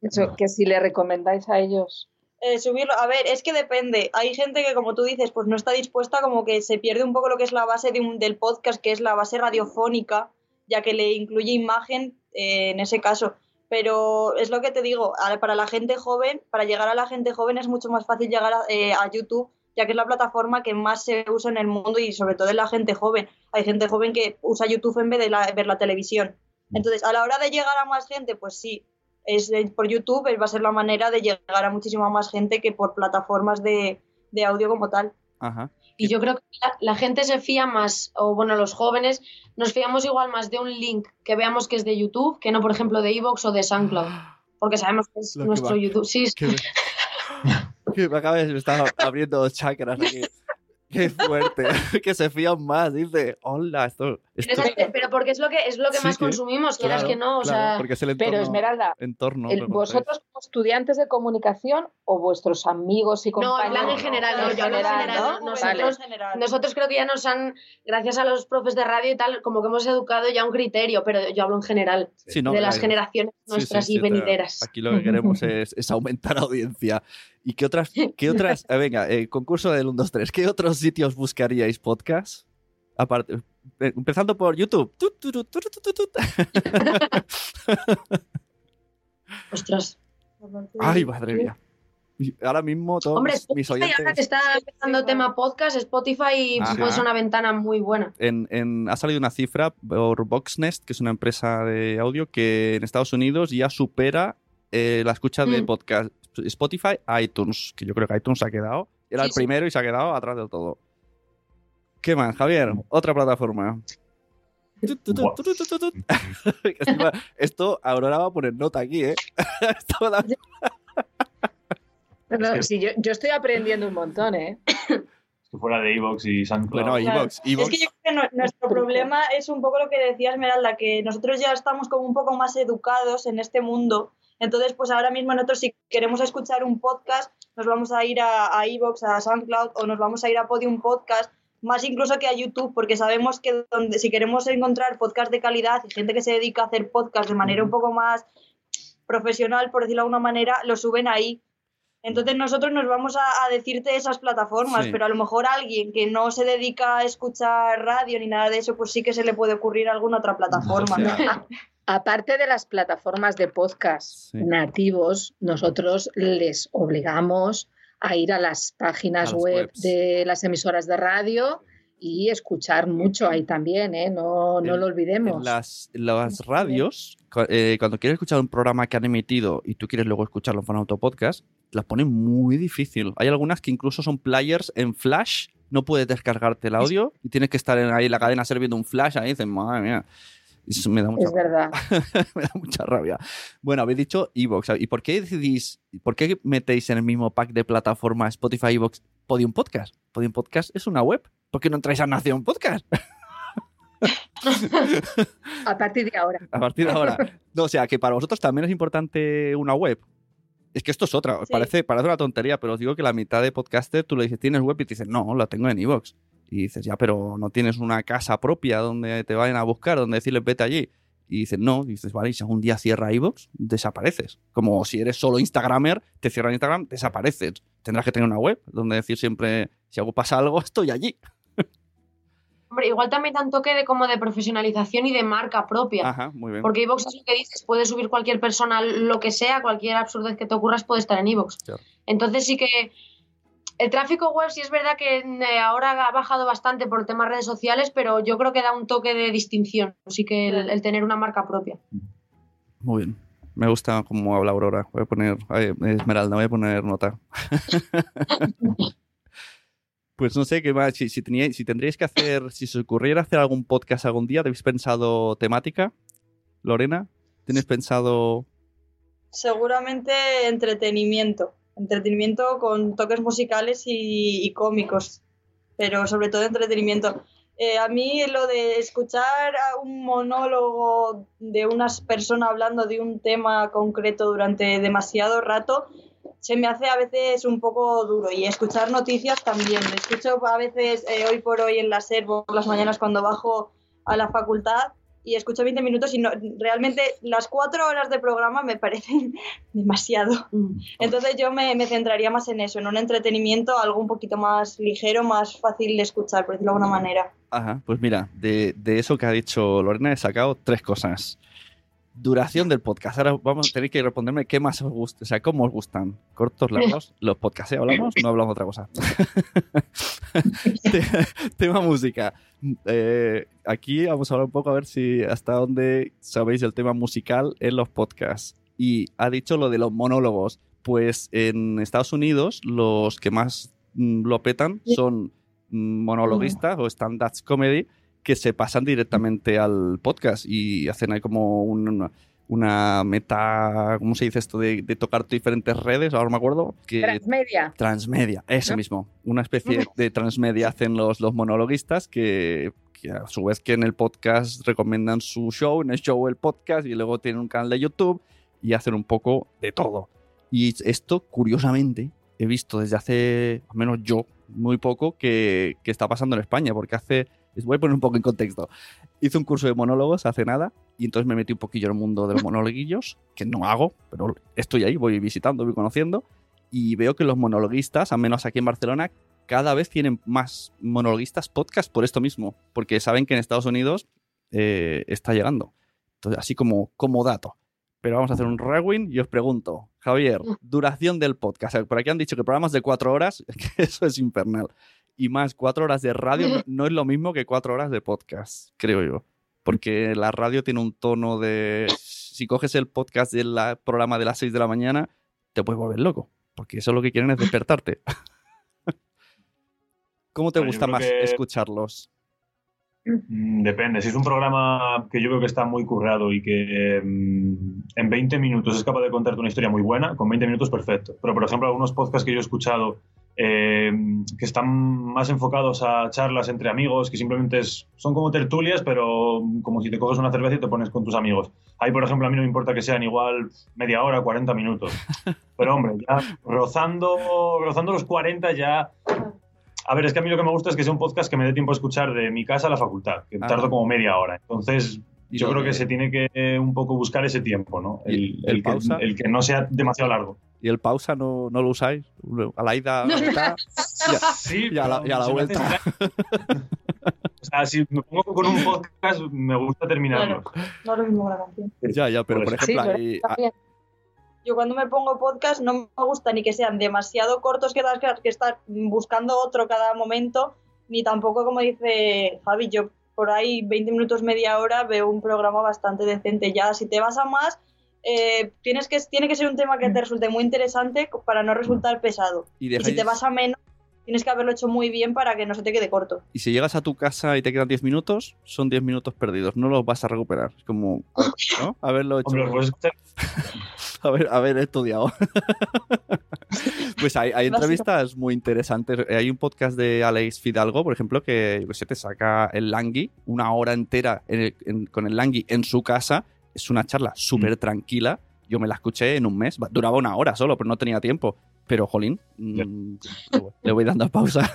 Eso, que si le recomendáis a ellos. Eh, subirlo, a ver, es que depende. Hay gente que, como tú dices, pues no está dispuesta, como que se pierde un poco lo que es la base de un, del podcast, que es la base radiofónica ya que le incluye imagen eh, en ese caso. Pero es lo que te digo, para la gente joven, para llegar a la gente joven es mucho más fácil llegar eh, a, YouTube, ya que es la plataforma que más se usa en el mundo y sobre todo en la gente joven. Hay gente joven que usa YouTube en vez de ver la televisión. Entonces, a la hora de llegar a más gente, pues sí, es por YouTube va a ser la manera de llegar a muchísima más gente que por plataformas de, de audio como tal. Ajá. Y yo creo que la, gente se fía más, o bueno, los jóvenes nos fiamos igual más de un link que veamos que es de YouTube que no, por ejemplo, de Evox o de SoundCloud. Porque sabemos que es nuestro YouTube. Sí, que me, acaba de estar abriendo chakras aquí. Qué fuerte. que se fían más. Dice, hola, esto. esto... Pero porque es lo que, es lo que Sí, más sí, consumimos, quieras claro, que no. O claro, sea, porque es el entorno. Pero Esmeralda, entorno, el- ¿vosotros como estudiantes de comunicación o vuestros amigos y No, compañeros? plan en general, no, En yo hablo en general, general, ¿no? nosotros, Vale. nosotros creo que ya nos han, gracias a los profes de radio y tal, como que hemos educado ya un criterio, pero yo hablo en general, Sí, no, de las generaciones nuestras sí, y venideras. Aquí lo que queremos es, es aumentar audiencia. ¿Y qué otras? Qué otras eh, venga, eh, concurso del 1, 2, 3. ¿Qué otros sitios buscaríais podcast? Aparte, eh, empezando por YouTube. Tut, tut, tut, tut, tut, tut. Ostras. Ay, madre mía. Ahora mismo todos Hombre, mis, mis Spotify, ahora que oyentes... está empezando tema podcast, Spotify Ajá. puede ser una ventana muy buena. En, en- ha salido una cifra por Voxnest, que es una empresa de audio, que en Estados Unidos ya supera eh, la escucha de Mm. podcast Spotify a iTunes, que yo creo que iTunes se ha quedado. Era Sí, el sí. primero y se ha quedado atrás del todo. ¿Qué más, Javier? Otra plataforma. Esto- Aurora va a poner nota aquí, ¿eh? No, sí, yo, yo estoy aprendiendo un montón, ¿eh? Si fuera de Evox y SoundCloud. Bueno, Claro. iVox. Es que yo creo que nu- nuestro problema es un poco lo que decía Esmeralda, que nosotros ya estamos como un poco más educados en este mundo. Entonces, pues ahora mismo nosotros si queremos escuchar un podcast, nos vamos a ir a, a iVoox, a SoundCloud o nos vamos a ir a Podium Podcast, más incluso que a YouTube, porque sabemos que donde, si queremos encontrar podcast de calidad y gente que se dedica a hacer podcast de manera un poco más profesional, por decirlo de alguna manera, lo suben ahí. Entonces nosotros nos vamos a, a decirte esas plataformas, Sí. pero a lo mejor alguien que no se dedica a escuchar radio ni nada de eso, pues sí que se le puede ocurrir alguna otra plataforma. O sea, Aparte de las plataformas de podcast Sí. nativos, nosotros les obligamos a ir a las páginas A web webs. de las emisoras de radio y escuchar mucho ahí también, ¿eh? No, no En- lo olvidemos. En las, las radios, eh, cuando quieres escuchar un programa que han emitido y tú quieres luego escucharlo en formato podcast, las ponen muy difícil. Hay algunas que incluso son players en flash, no puedes descargarte el audio y tienes que estar en ahí en la cadena ser viendo un flash ahí dices, madre mía. Eso me da mucha Es verdad. me da mucha rabia. Bueno, habéis dicho Evox. ¿Y por qué decidís, por qué metéis en el mismo pack de plataforma Spotify, Evox, Podium Podcast? Podium Podcast es una web. ¿Por qué no entráis a Nación Podcast? A partir de ahora. A partir de ahora. No, o sea, que para vosotros también es importante una web. Es que esto es otra. Sí. Parece, parece una tontería, pero os digo que la mitad de podcaster tú le dices, ¿tienes web? Y te dicen, no, la tengo en Evox. Y dices, ya, pero no tienes una casa propia donde te vayan a buscar, donde decirles, vete allí. Y dices, no. Y dices, vale, y si algún día cierra Evox, desapareces. Como si eres solo Instagramer, te cierran Instagram, desapareces. Tendrás que tener una web donde decir siempre, si algo pasa algo, estoy allí. Hombre, igual también da un toque de como de profesionalización y de marca propia. Ajá, muy bien. Porque iVoox es lo que dices, puede subir cualquier persona lo que sea, cualquier absurdez que te ocurras puede estar en iVoox. Claro. Entonces sí que el tráfico web sí es verdad que eh, ahora ha bajado bastante por temas redes sociales, pero yo creo que da un toque de distinción, sí que el, el tener una marca propia. Muy bien. Me gusta cómo habla Aurora. Voy a poner, ay, Esmeralda, voy a poner nota. pues no sé qué más. Si, si, teníais- si tendríais que hacer, si se os ocurriera hacer algún podcast algún día, ¿habéis pensado temática? Lorena, ¿tienes pensado? Seguramente entretenimiento. Entretenimiento con toques musicales y, cómicos, pero sobre todo entretenimiento. Eh, a mí lo de escuchar un monólogo de unas personas hablando de un tema concreto durante demasiado rato se me hace a veces un poco duro y escuchar noticias también. Escucho a veces eh, hoy por hoy en la SER por las mañanas cuando bajo a la facultad y escucho 20 minutos y no, realmente las cuatro horas de programa me parecen demasiado. Entonces yo me, me centraría más en eso, en un entretenimiento, algo un poquito más ligero, más fácil de escuchar, por decirlo de alguna manera. Ajá, pues mira, de, de eso que ha dicho Lorena he sacado tres cosas. Duración del podcast. Ahora vamos a tener que responderme qué más os gusta, o sea, cómo os gustan. Cortos, largos, los podcasts, ¿eh? ¿hablamos? No hablamos de otra cosa. Te- tema música. Eh, aquí vamos a hablar un poco a ver si hasta dónde sabéis el tema musical en los podcasts. Y ha dicho lo de los monólogos. Pues en Estados Unidos los que más mm, lo petan son mm, monologuistas o stand-up comedy que se pasan directamente al podcast y hacen ahí como un, una meta, ¿cómo se dice esto? De, de tocar diferentes redes, ahora me acuerdo. Que, Transmedia. Transmedia, eso ¿No? mismo. Una especie de transmedia hacen los, los monologuistas que, que a su vez que en el podcast recomiendan su show, en el show el podcast y luego tienen un canal de YouTube y hacen un poco de todo. Y esto, curiosamente, he visto desde hace, al menos yo, muy poco, que, que está pasando en España, porque hace, voy a poner un poco en contexto. Hice un curso de monólogos hace nada y entonces me metí un poquillo en el mundo de los monologuillos, que no hago, pero estoy ahí, voy visitando, voy conociendo y veo que los monologuistas, al menos aquí en Barcelona, cada vez tienen más monologuistas podcast por esto mismo, porque saben que en Estados Unidos eh, está llegando. Entonces, así como, como dato. Pero vamos a hacer un rewind y os pregunto, Javier, duración del podcast. Por aquí han dicho que programas de cuatro horas, que eso es infernal. Y más, cuatro horas de radio no, no es lo mismo que cuatro horas de podcast, creo yo. Porque la radio tiene un tono de... Si coges el podcast del programa de las 6 de la mañana, te puedes volver loco. Porque eso lo que quieren es despertarte. ¿Cómo te gusta más que- escucharlos? Mm, Depende. Si es un programa que yo creo que está muy currado y que mm, en 20 minutos es capaz de contarte una historia muy buena, con 20 minutos perfecto. Pero, por ejemplo, algunos podcasts que yo he escuchado eh, que están más enfocados a charlas entre amigos, que simplemente es- son como tertulias, pero como si te coges una cerveza y te pones con tus amigos. Ahí, por ejemplo, a mí no me importa que sean igual media hora, 40 minutos. Pero, hombre, ya rozando, rozando los 40 ya... A ver, es que a mí lo que me gusta es que sea un podcast que me dé tiempo a escuchar de mi casa a la facultad, que Ah. tardo como media hora. Entonces, ¿Y yo creo que se tiene que eh, un poco buscar ese tiempo, ¿no? ¿Y El, que, pausa? el que no sea demasiado largo. ¿Y el pausa no, no lo usáis? A la ida, a la mitad, Sí, y a la, y a la vuelta. O sea, si me pongo con un podcast, me gusta terminarlo. No es lo mismo la canción. Ya, ya, pero por Sí, ejemplo, pero hay- también. Yo cuando me pongo podcast no me gusta ni que sean demasiado cortos que, que estar buscando otro cada momento, ni tampoco como dice Javi, yo por ahí 20 minutos, media hora veo un programa bastante decente. Ya si te vas a más, eh, tienes que, tiene que ser un tema que te resulte muy interesante para no resultar pesado. y, Y si te vas a menos, tienes que haberlo hecho muy bien para que no se te quede corto. y si llegas a tu casa y te quedan 10 minutos, son 10 minutos perdidos, no los vas a recuperar. Es como, ¿no? Haberlo hecho, Haber, haber estudiado. pues hay, hay entrevistas muy interesantes. Hay un podcast de Alex Fidalgo, por ejemplo, que qué sé, te saca el Langui, una hora entera en el- en- con el Langui en su casa. Es una charla súper tranquila. Yo me la escuché en un mes. Duraba una hora solo, pero no tenía tiempo. Pero, jolín, mm, le voy dando pausa.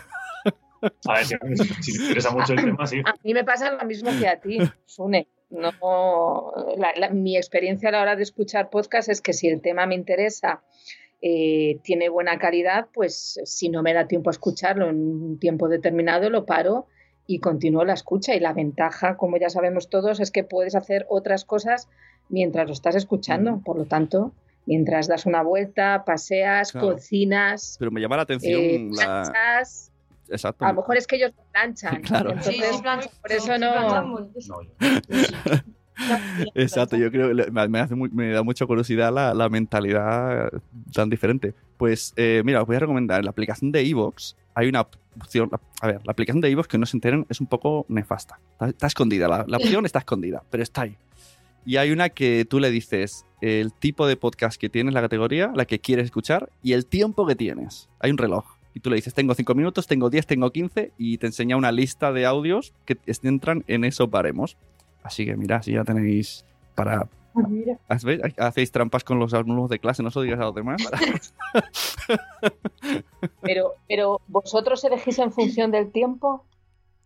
A ver, si, si te interesa mucho el tema, sí. A mí me pasa lo mismo que a ti, Sune. No, la- la- mi experiencia a la hora de escuchar podcast es que si el tema me interesa, eh, tiene buena calidad, pues si no me da tiempo a escucharlo en un tiempo determinado, lo paro y continúo la escucha. Y la ventaja, como ya sabemos todos, es que puedes hacer otras cosas mientras lo estás escuchando. Por lo tanto, mientras das una vuelta, paseas, Claro. cocinas, Pero me llama la atención eh, la... Exacto. A lo mejor es que ellos planchan. Claro. Entonces, Sí, sí, plancha- por eso sí, no. planchamos. No, yo- Exacto, yo creo que me, hace muy- me da mucha curiosidad la, la mentalidad tan diferente. Pues eh, mira, os voy a recomendar en la aplicación de Evox. Hay una opción, a ver, la aplicación de Evox que no se enteren es un poco nefasta. Está, está escondida, la, la opción está escondida, pero está ahí. Y hay una que tú le dices el tipo de podcast que tienes, la categoría, la que quieres escuchar y el tiempo que tienes. Hay un reloj. Y tú le dices, tengo 5 minutos, tengo 10, tengo 15 y te enseña una lista de audios que entran en esos baremos. Así que mira, si ya tenéis para... Mira. ¿Hacéis, hacéis trampas con los alumnos de clase? No os lo digas a los demás. Pero, pero vosotros elegís en función del tiempo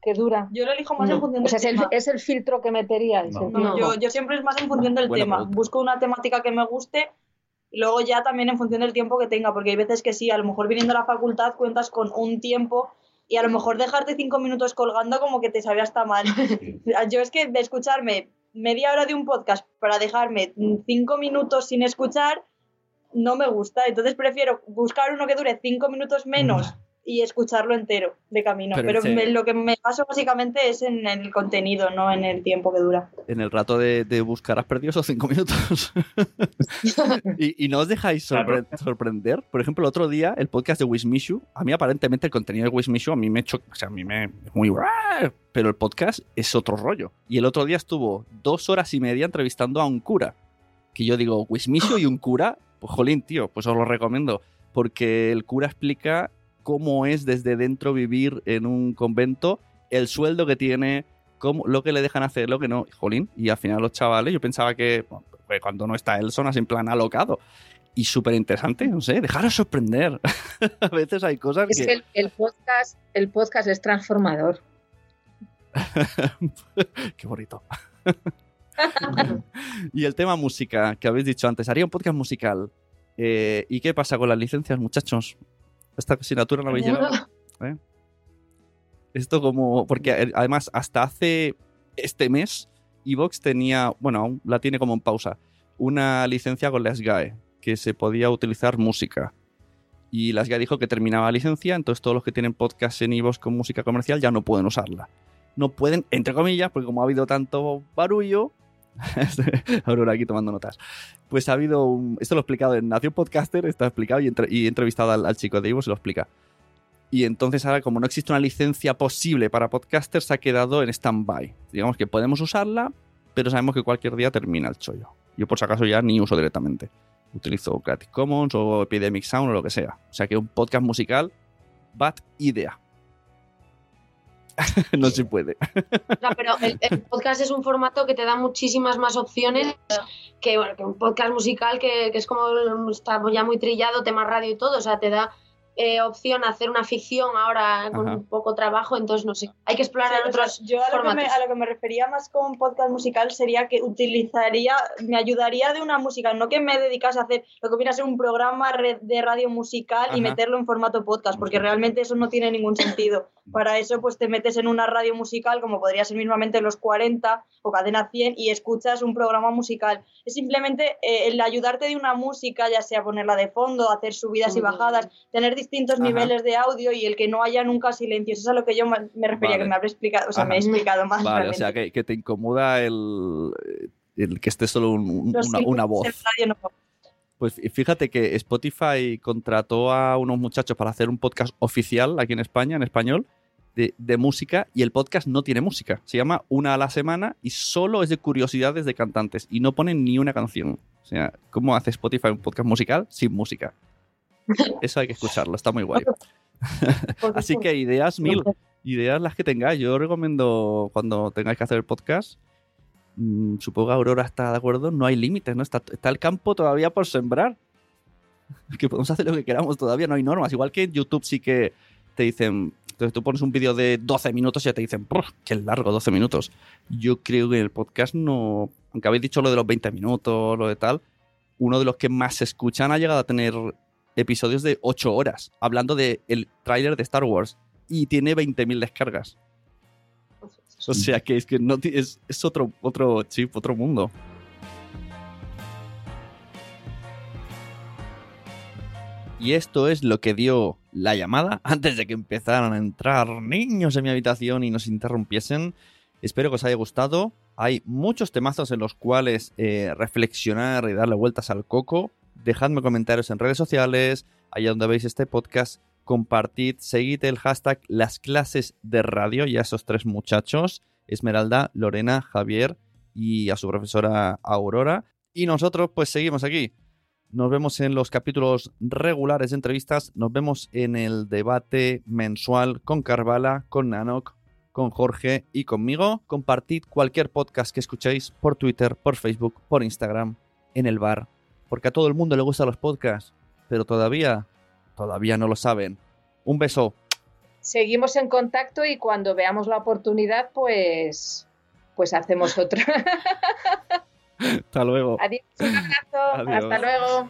que dura. Yo lo elijo más en No. función O del sea, es el, tema. es el filtro que meteríais. No. No, yo, yo siempre es más en función del Buena tema. pregunta. Busco una temática que me guste y luego ya también en función del tiempo que tenga, porque hay veces que sí, a lo mejor viniendo a la facultad cuentas con un tiempo y a lo mejor dejarte cinco minutos colgando como que te sabe hasta mal. yo es que de escucharme media hora de un podcast para dejarme cinco minutos sin escuchar no me gusta, entonces prefiero buscar uno que dure cinco minutos menos y escucharlo entero de camino. Pero Pero, me- lo que me baso básicamente es en el contenido, no en el tiempo que dura. en el rato de, de buscar has perdido esos 5 minutos. y, y no os dejáis sorpre- sorprender. Por ejemplo, el otro día, el podcast de Wismishu, a mí aparentemente el contenido de Wismishu a mí me choca, o sea, a mí me es muy... Pero el podcast es otro rollo. Y el otro día estuvo dos horas y media entrevistando a un cura. que yo digo, Wismicio y un cura, pues jolín, tío, pues os lo recomiendo, porque el cura explica cómo es desde dentro vivir en un convento, el sueldo que tiene, cómo, lo que le dejan hacer, lo que no, jolín, y al final los chavales, yo pensaba que pues cuando no está él son así en plan alocado. Y súper interesante, no sé, dejaros sorprender. a veces hay cosas es que... el, podcast, el podcast es transformador. Qué bonito. y el tema música que habéis dicho antes, haría un podcast musical. Eh, ¿Y qué pasa con las licencias, muchachos? Esta asignatura no habéis llegado. ¿Eh? Esto como. Porque eh, además, hasta hace este mes, Evox tenía. Bueno, la tiene como en pausa. Una licencia con la SGAE, que se podía utilizar música. Y la SGAE dijo que terminaba la licencia, entonces todos los que tienen podcast en Evox con música comercial ya no pueden usarla. No pueden, entre comillas, porque como ha habido tanto barullo, Aurora aquí tomando notas. Pues ha habido un, Esto lo he explicado en Nación Podcaster, está explicado y, he entrevistado al, chico de Ivo, se lo explica. Y entonces ahora, como no existe una licencia posible para podcasters, ha quedado en stand-by. Digamos que podemos usarla, pero sabemos que cualquier día termina el chollo. Yo por si acaso ya ni uso directamente. Utilizo Creative Commons o Epidemic Sound o lo que sea. O sea que un podcast musical, bad idea. no se puede. pero el, podcast es un formato que te da muchísimas más opciones que, bueno, que un podcast musical que, que es como está ya muy trillado, tema radio y todo. O sea, te da eh, opción a hacer una ficción ahora con un poco trabajo, entonces no sé, hay que explorar otros Yo a lo, que me, a lo, que me, refería más con un podcast musical sería que utilizaría, me ayudaría de una música, no que me dedicase a hacer lo que hubiera ser un programa de radio musical y meterlo en formato podcast, porque realmente eso no tiene ningún sentido. Para eso pues te metes en una radio musical como podría ser mismamente Los 40 o Cadena 100 y escuchas un programa musical. Es simplemente eh, el ayudarte de una música, ya sea ponerla de fondo, hacer subidas y bajadas, tener distintos niveles de audio y el que no haya nunca silencio. Eso es a lo que yo me refería, que me habré explicado, o sea, me he explicado más. Vale, o sea, que, te incomoda el, el, que esté solo una, voz. Pues fíjate que Spotify contrató a unos muchachos para hacer un podcast oficial aquí en España, en español, de, música y el podcast no tiene música. Se llama Una a la semana y solo es de curiosidades de cantantes y no ponen ni una canción. O sea, ¿cómo hace Spotify un podcast musical sin música? Eso hay que escucharlo, está muy guay. Así que ideas mil, ideas las que tengáis. Yo recomiendo cuando tengáis que hacer el podcast, mm, supongo que Aurora está de acuerdo, no hay límites, ¿no? Está, está el campo todavía por sembrar. Que podemos hacer lo que queramos todavía, no hay normas. Igual que en YouTube sí que te dicen, entonces tú pones un vídeo de 12 minutos y ya te dicen, qué largo, 12 minutos. Yo creo que en el podcast no, aunque habéis dicho lo de los 20 minutos, lo de tal, uno de los que más se escuchan ha llegado a tener episodios de 8 horas, hablando del el tráiler de Star Wars, y tiene 20.000 descargas. O sea que es que no es, es otro, otro chip, otro mundo. Y esto es lo que dio la llamada antes de que empezaran a entrar niños en mi habitación y nos interrumpiesen. Espero que os haya gustado. Hay muchos temazos en los cuales eh, reflexionar y darle vueltas al coco. Dejadme comentarios en redes sociales, allá donde veis este podcast. Compartid, seguid el hashtag las clases de radio y a esos tres muchachos, Esmeralda, Lorena, Javier y a su profesora Aurora. Y nosotros pues seguimos aquí nos vemos en los capítulos regulares de entrevistas. Nos vemos en el debate mensual con Carvala, con Nanok, con Jorge y conmigo. Compartid cualquier podcast que escuchéis por Twitter, por Facebook, por Instagram, en el bar. Porque a todo el mundo le gustan los podcasts, pero todavía, todavía no lo saben. Un beso. Seguimos en contacto y cuando veamos la oportunidad, pues, pues hacemos otra. Hasta luego. Adiós, un abrazo. Hasta luego.